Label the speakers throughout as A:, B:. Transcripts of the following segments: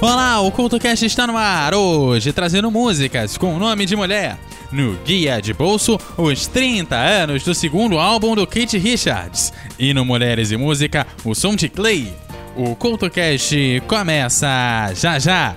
A: Olá, o CultoCast está no ar, hoje trazendo músicas com o nome de mulher. No Guia de Bolso, os 30 anos do segundo álbum do Kate Richards. E no Mulheres e Música, o som de Clay. O CultoCast começa já já!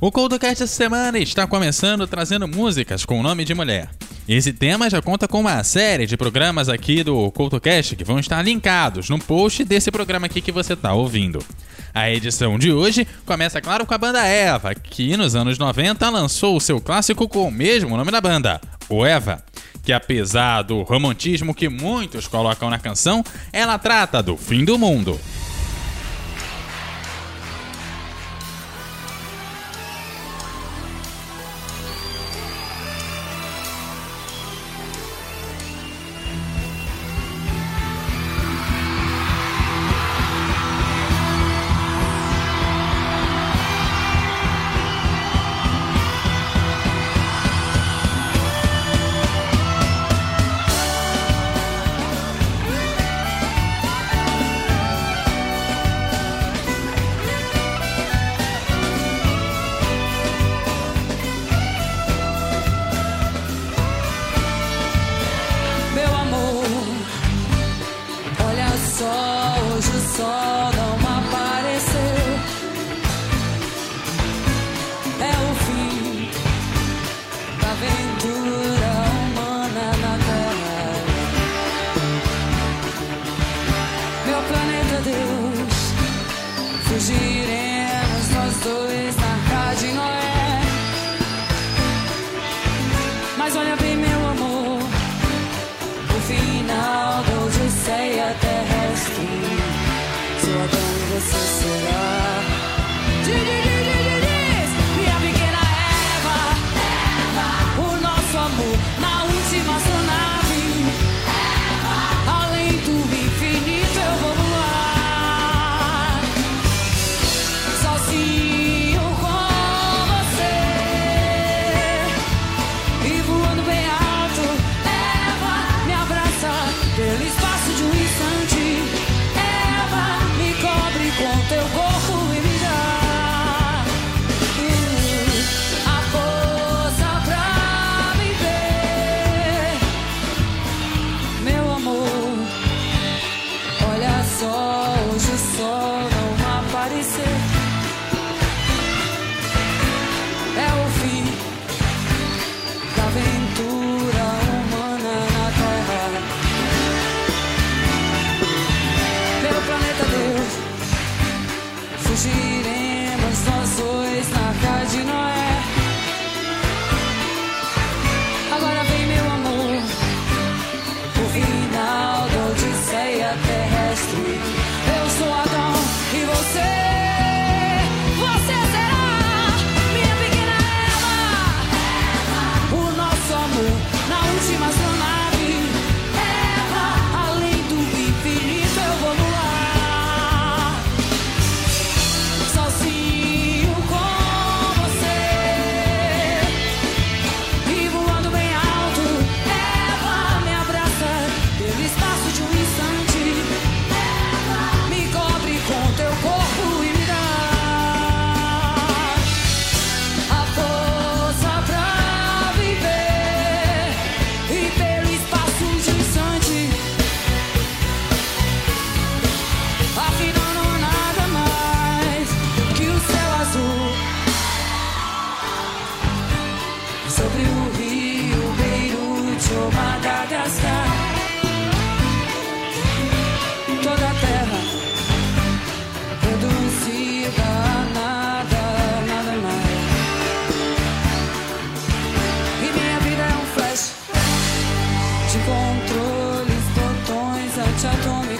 A: O ColdCast essa semana está começando trazendo músicas com o nome de mulher. Esse tema já conta com uma série de programas aqui do CoutoCast que vão estar linkados no post desse programa aqui que você está ouvindo. A edição de hoje começa, claro, com a banda Eva, que nos anos 90 lançou o seu clássico com o mesmo nome da banda, o Eva. Que apesar do romantismo que muitos colocam na canção, ela trata do fim do mundo.
B: Sou Adão e você será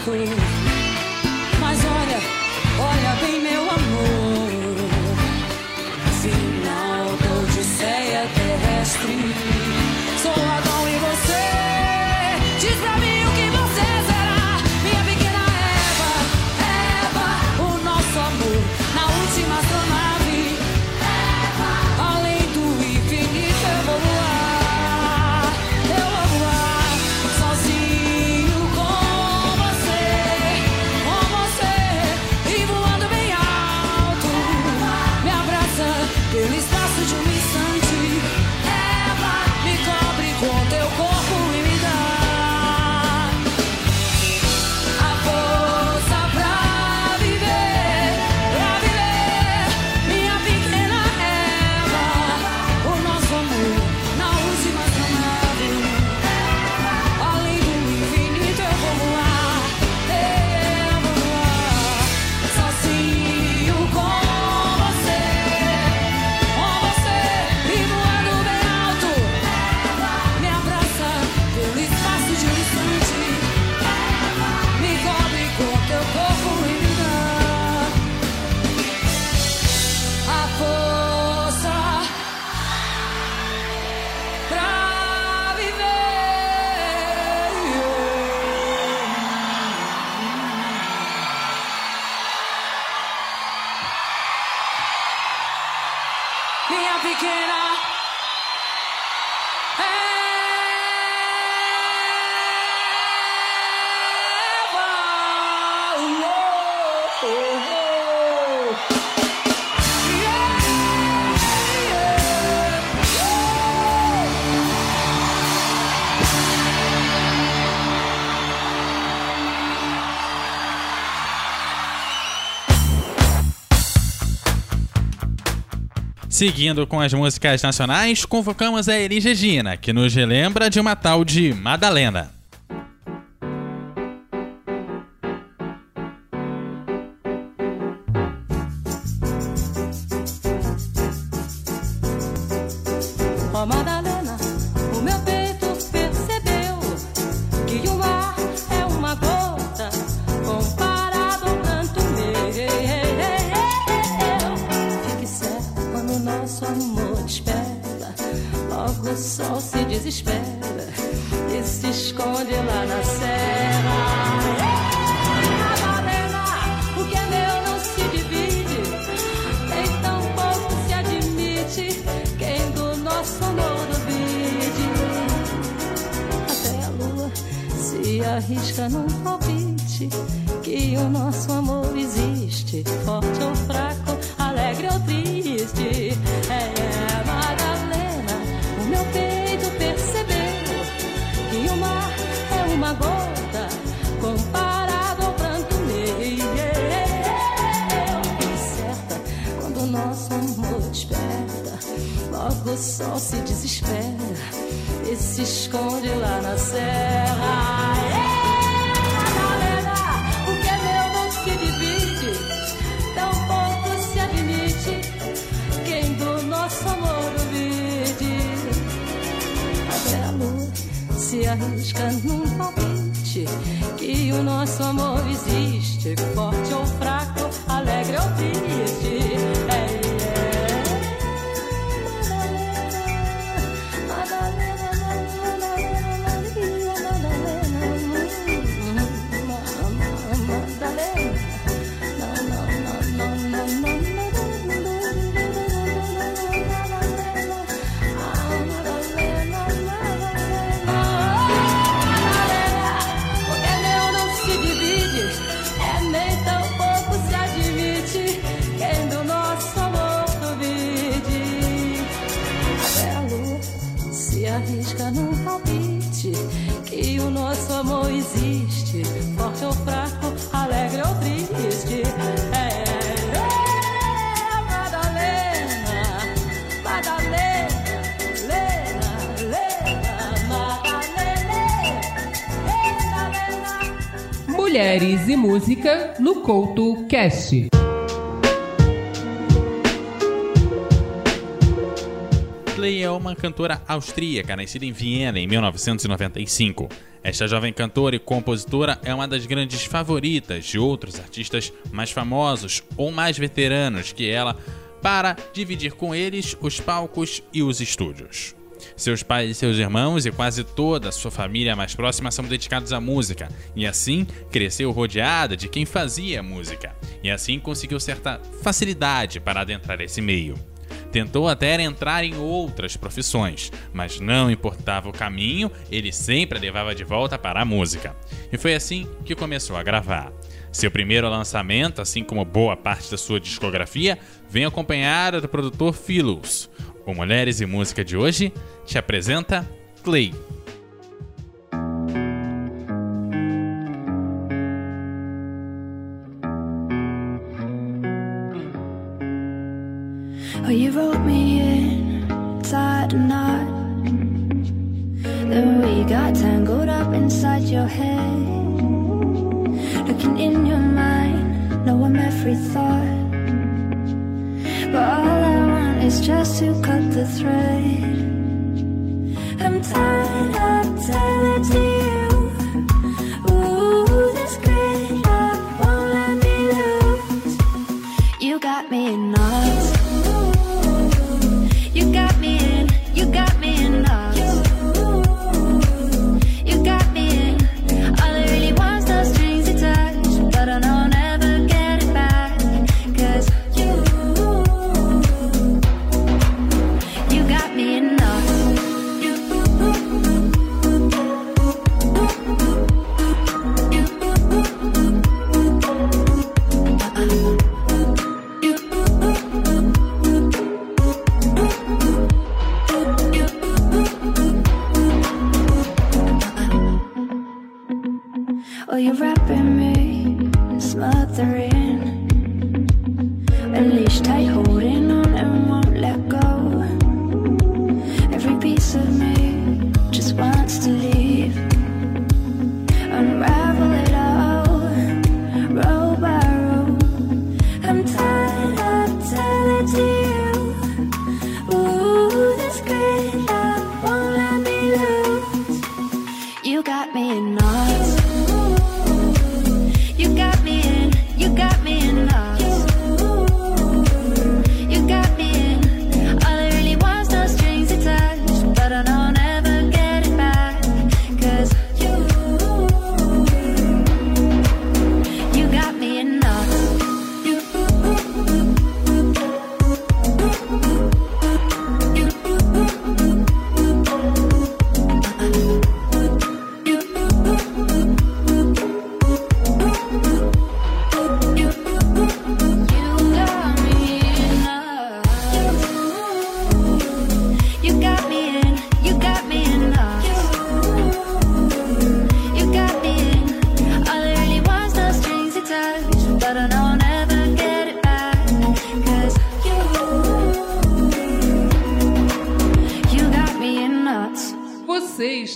B: please.
C: Seguindo com as músicas nacionais, convocamos a Elis Regina, que nos relembra de uma tal de Madalena.
B: arrisca num palpite que o nosso amor existe, forte ou fraco, alegre ou triste. É, é Madalena, o meu peito percebeu que o mar é uma gota comparado ao pranto meu. Eu certa quando o nosso amor desperta, logo o sol se desespera e se esconde lá na serra. se arrisca num palpite que o nosso amor existe, forte ou fraco, alegre ou triste.
D: no Couto Cast.
A: Clay é uma cantora austríaca, nascida em Viena em 1995. Esta jovem cantora e compositora é uma das grandes favoritas de outros artistas mais famosos ou mais veteranos que ela para dividir com eles os palcos e os estúdios. Seus pais e seus irmãos e quase toda a sua família mais próxima são dedicados à música, e assim cresceu rodeada de quem fazia música, e assim conseguiu certa facilidade para adentrar esse meio. Tentou até entrar em outras profissões, mas não importava o caminho, ele sempre a levava de volta para a música. E foi assim que começou a gravar. Seu primeiro lançamento, assim como boa parte da sua discografia, vem acompanhada do produtor Philos. O Mulheres e Música de hoje te apresenta Clay.
E: Oh, you wrote me in, tied a knot. Then we got tangled up inside your head. Looking in your mind, know I'm every thought. just to cut the thread. I'm tired.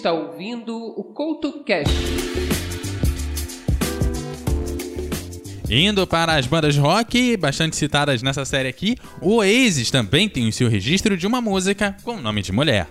D: Está ouvindo o CoutoCast.
A: Indo para as bandas rock, bastante citadas nessa série aqui, o Oasis também tem o seu registro de uma música com o nome de mulher.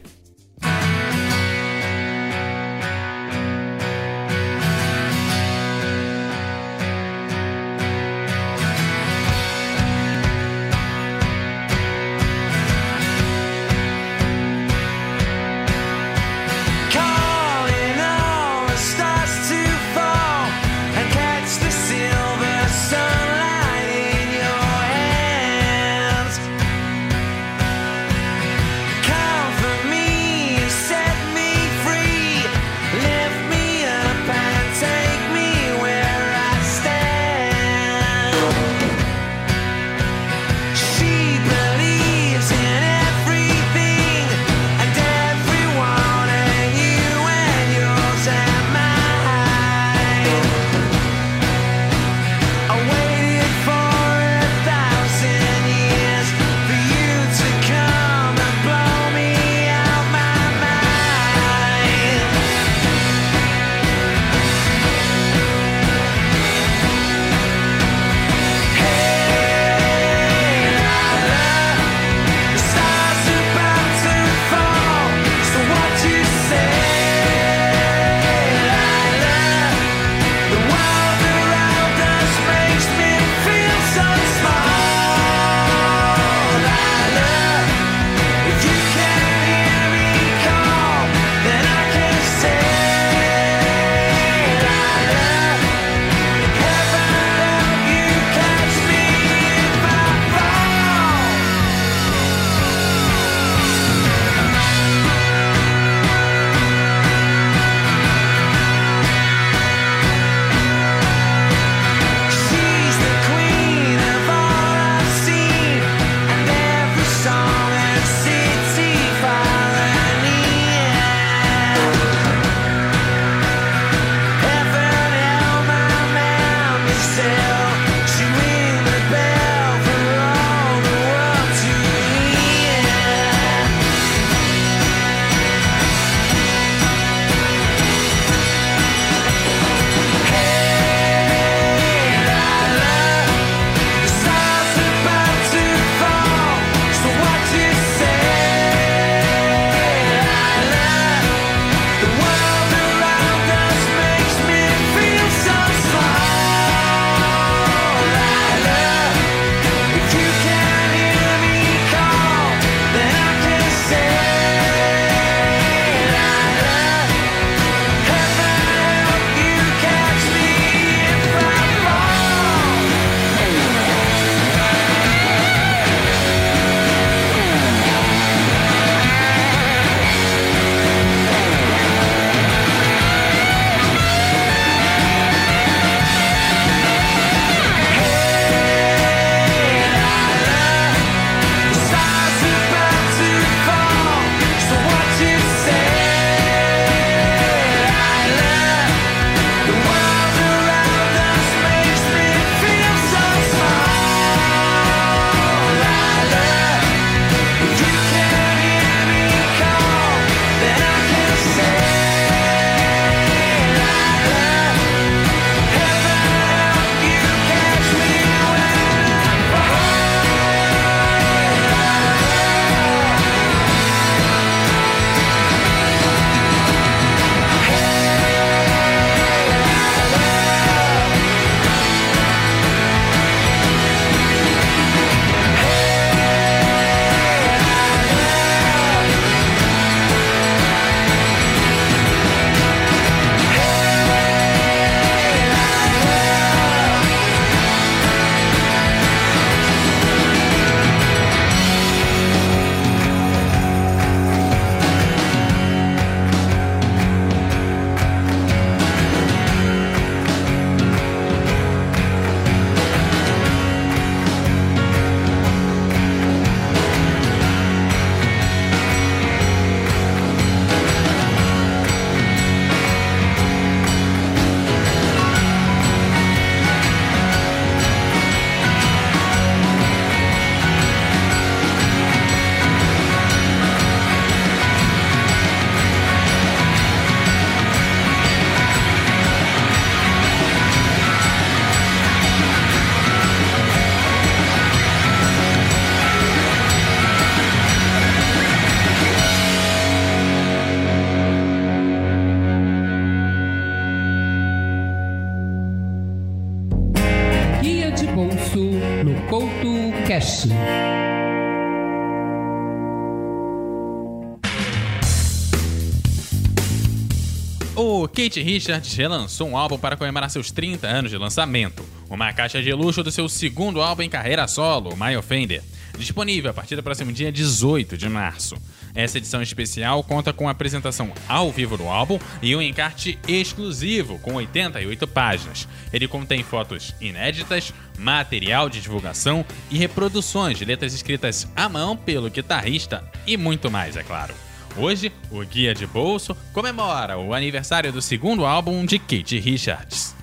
A: O Kate Richards relançou um álbum para comemorar seus 30 anos de lançamento, uma caixa de luxo do seu segundo álbum em carreira solo, My Offender, disponível a partir do próximo dia 18 de março. Essa edição especial conta com a apresentação ao vivo do álbum e um encarte exclusivo com 88 páginas. Ele contém fotos inéditas, material de divulgação e reproduções de letras escritas à mão pelo guitarrista e muito mais, é claro. Hoje, o Guia de Bolso comemora o aniversário do segundo álbum de Kate Richards.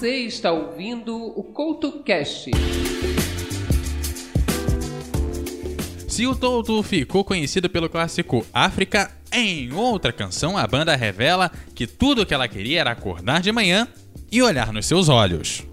D: Você está ouvindo o CoutoCast.
F: Se o Toto ficou conhecido pelo clássico África, em outra canção a banda revela que tudo o que ela queria era acordar de manhã e olhar nos seus olhos.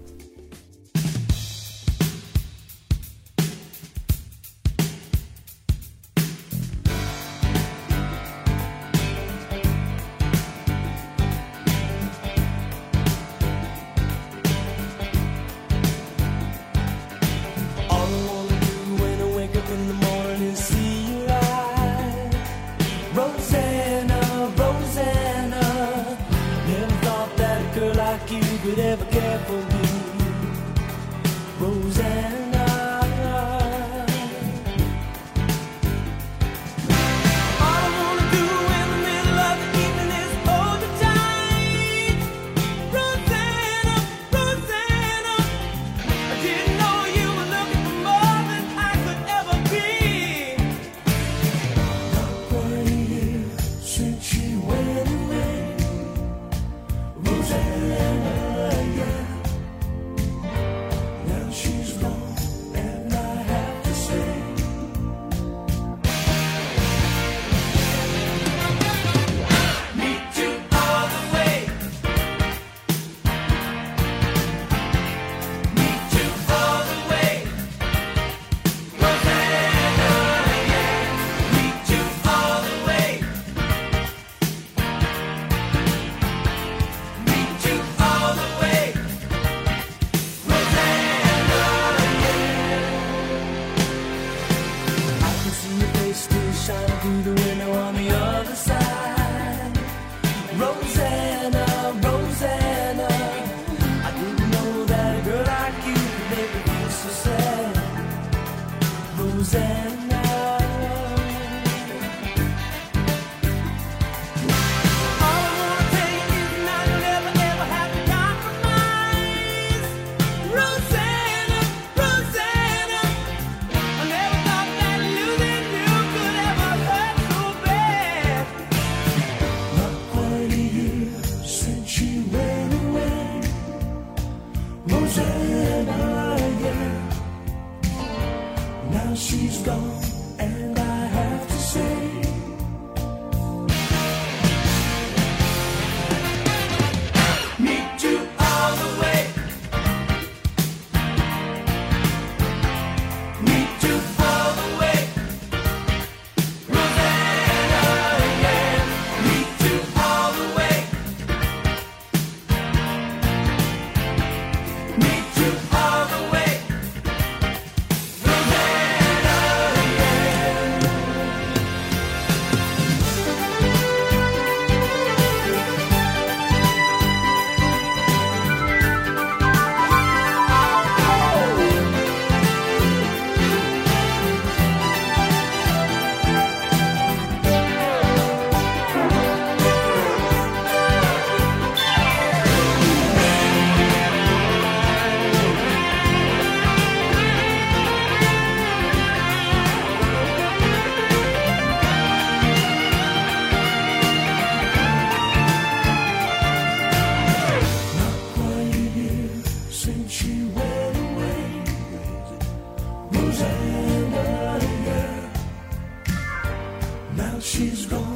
G: Now she's gone.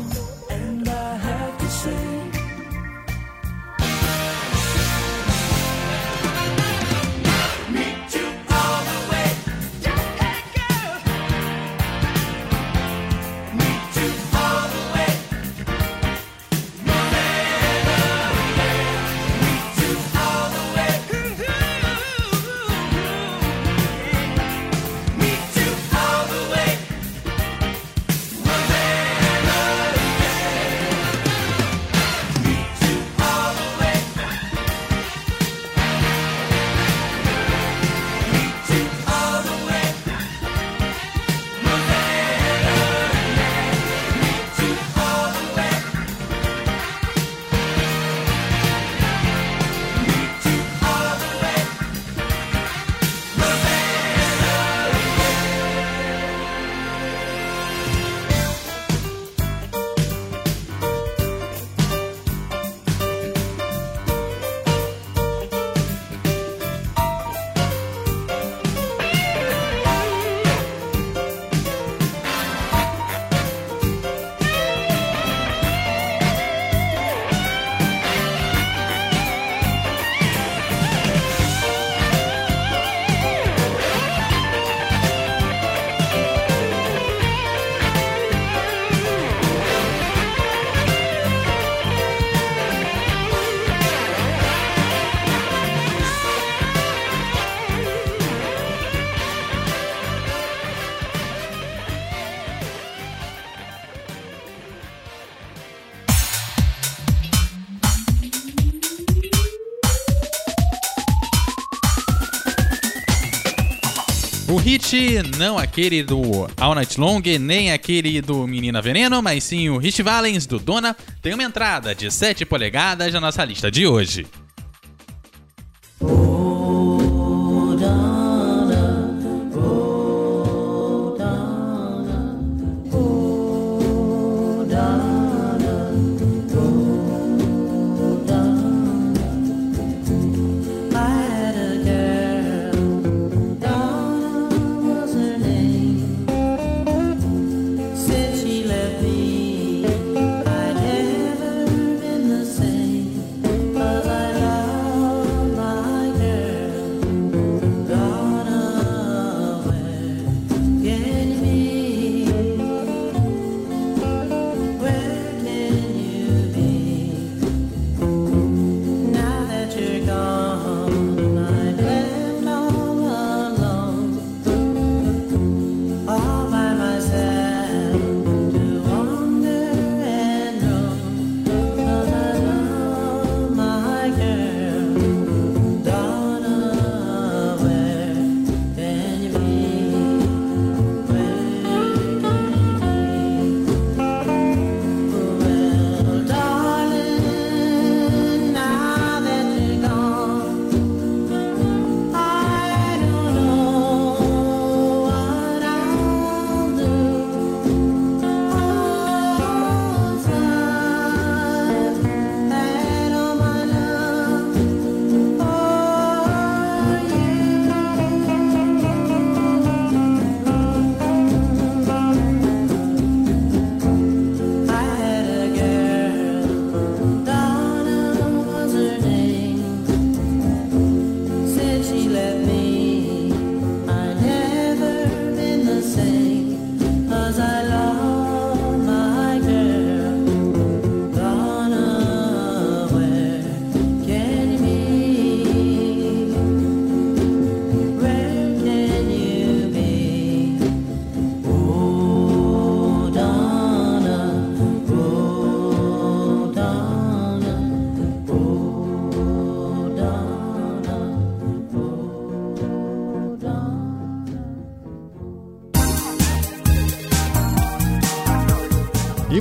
H: Não aquele do All Night Long, nem aquele do Menina Veneno, mas sim o Hit Valens do Dona, tem uma entrada de 7 polegadas na nossa lista de hoje.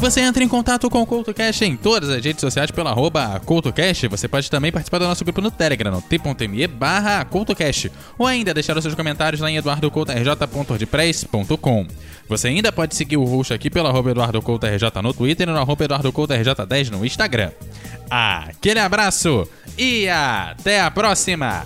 H: Você entra em contato com o CoutoCast em todas as redes sociais pelo arroba CoutoCast. Você pode também participar do nosso grupo no Telegram, no t.me barra CoutoCast. Ou ainda deixar os seus comentários lá em eduardocoutorj.ordpress.com. Você ainda pode seguir o host aqui pelo arroba EduardoCoutoRJ no Twitter e no arroba EduardoCoutoRJ10 no Instagram. Aquele abraço e até a próxima!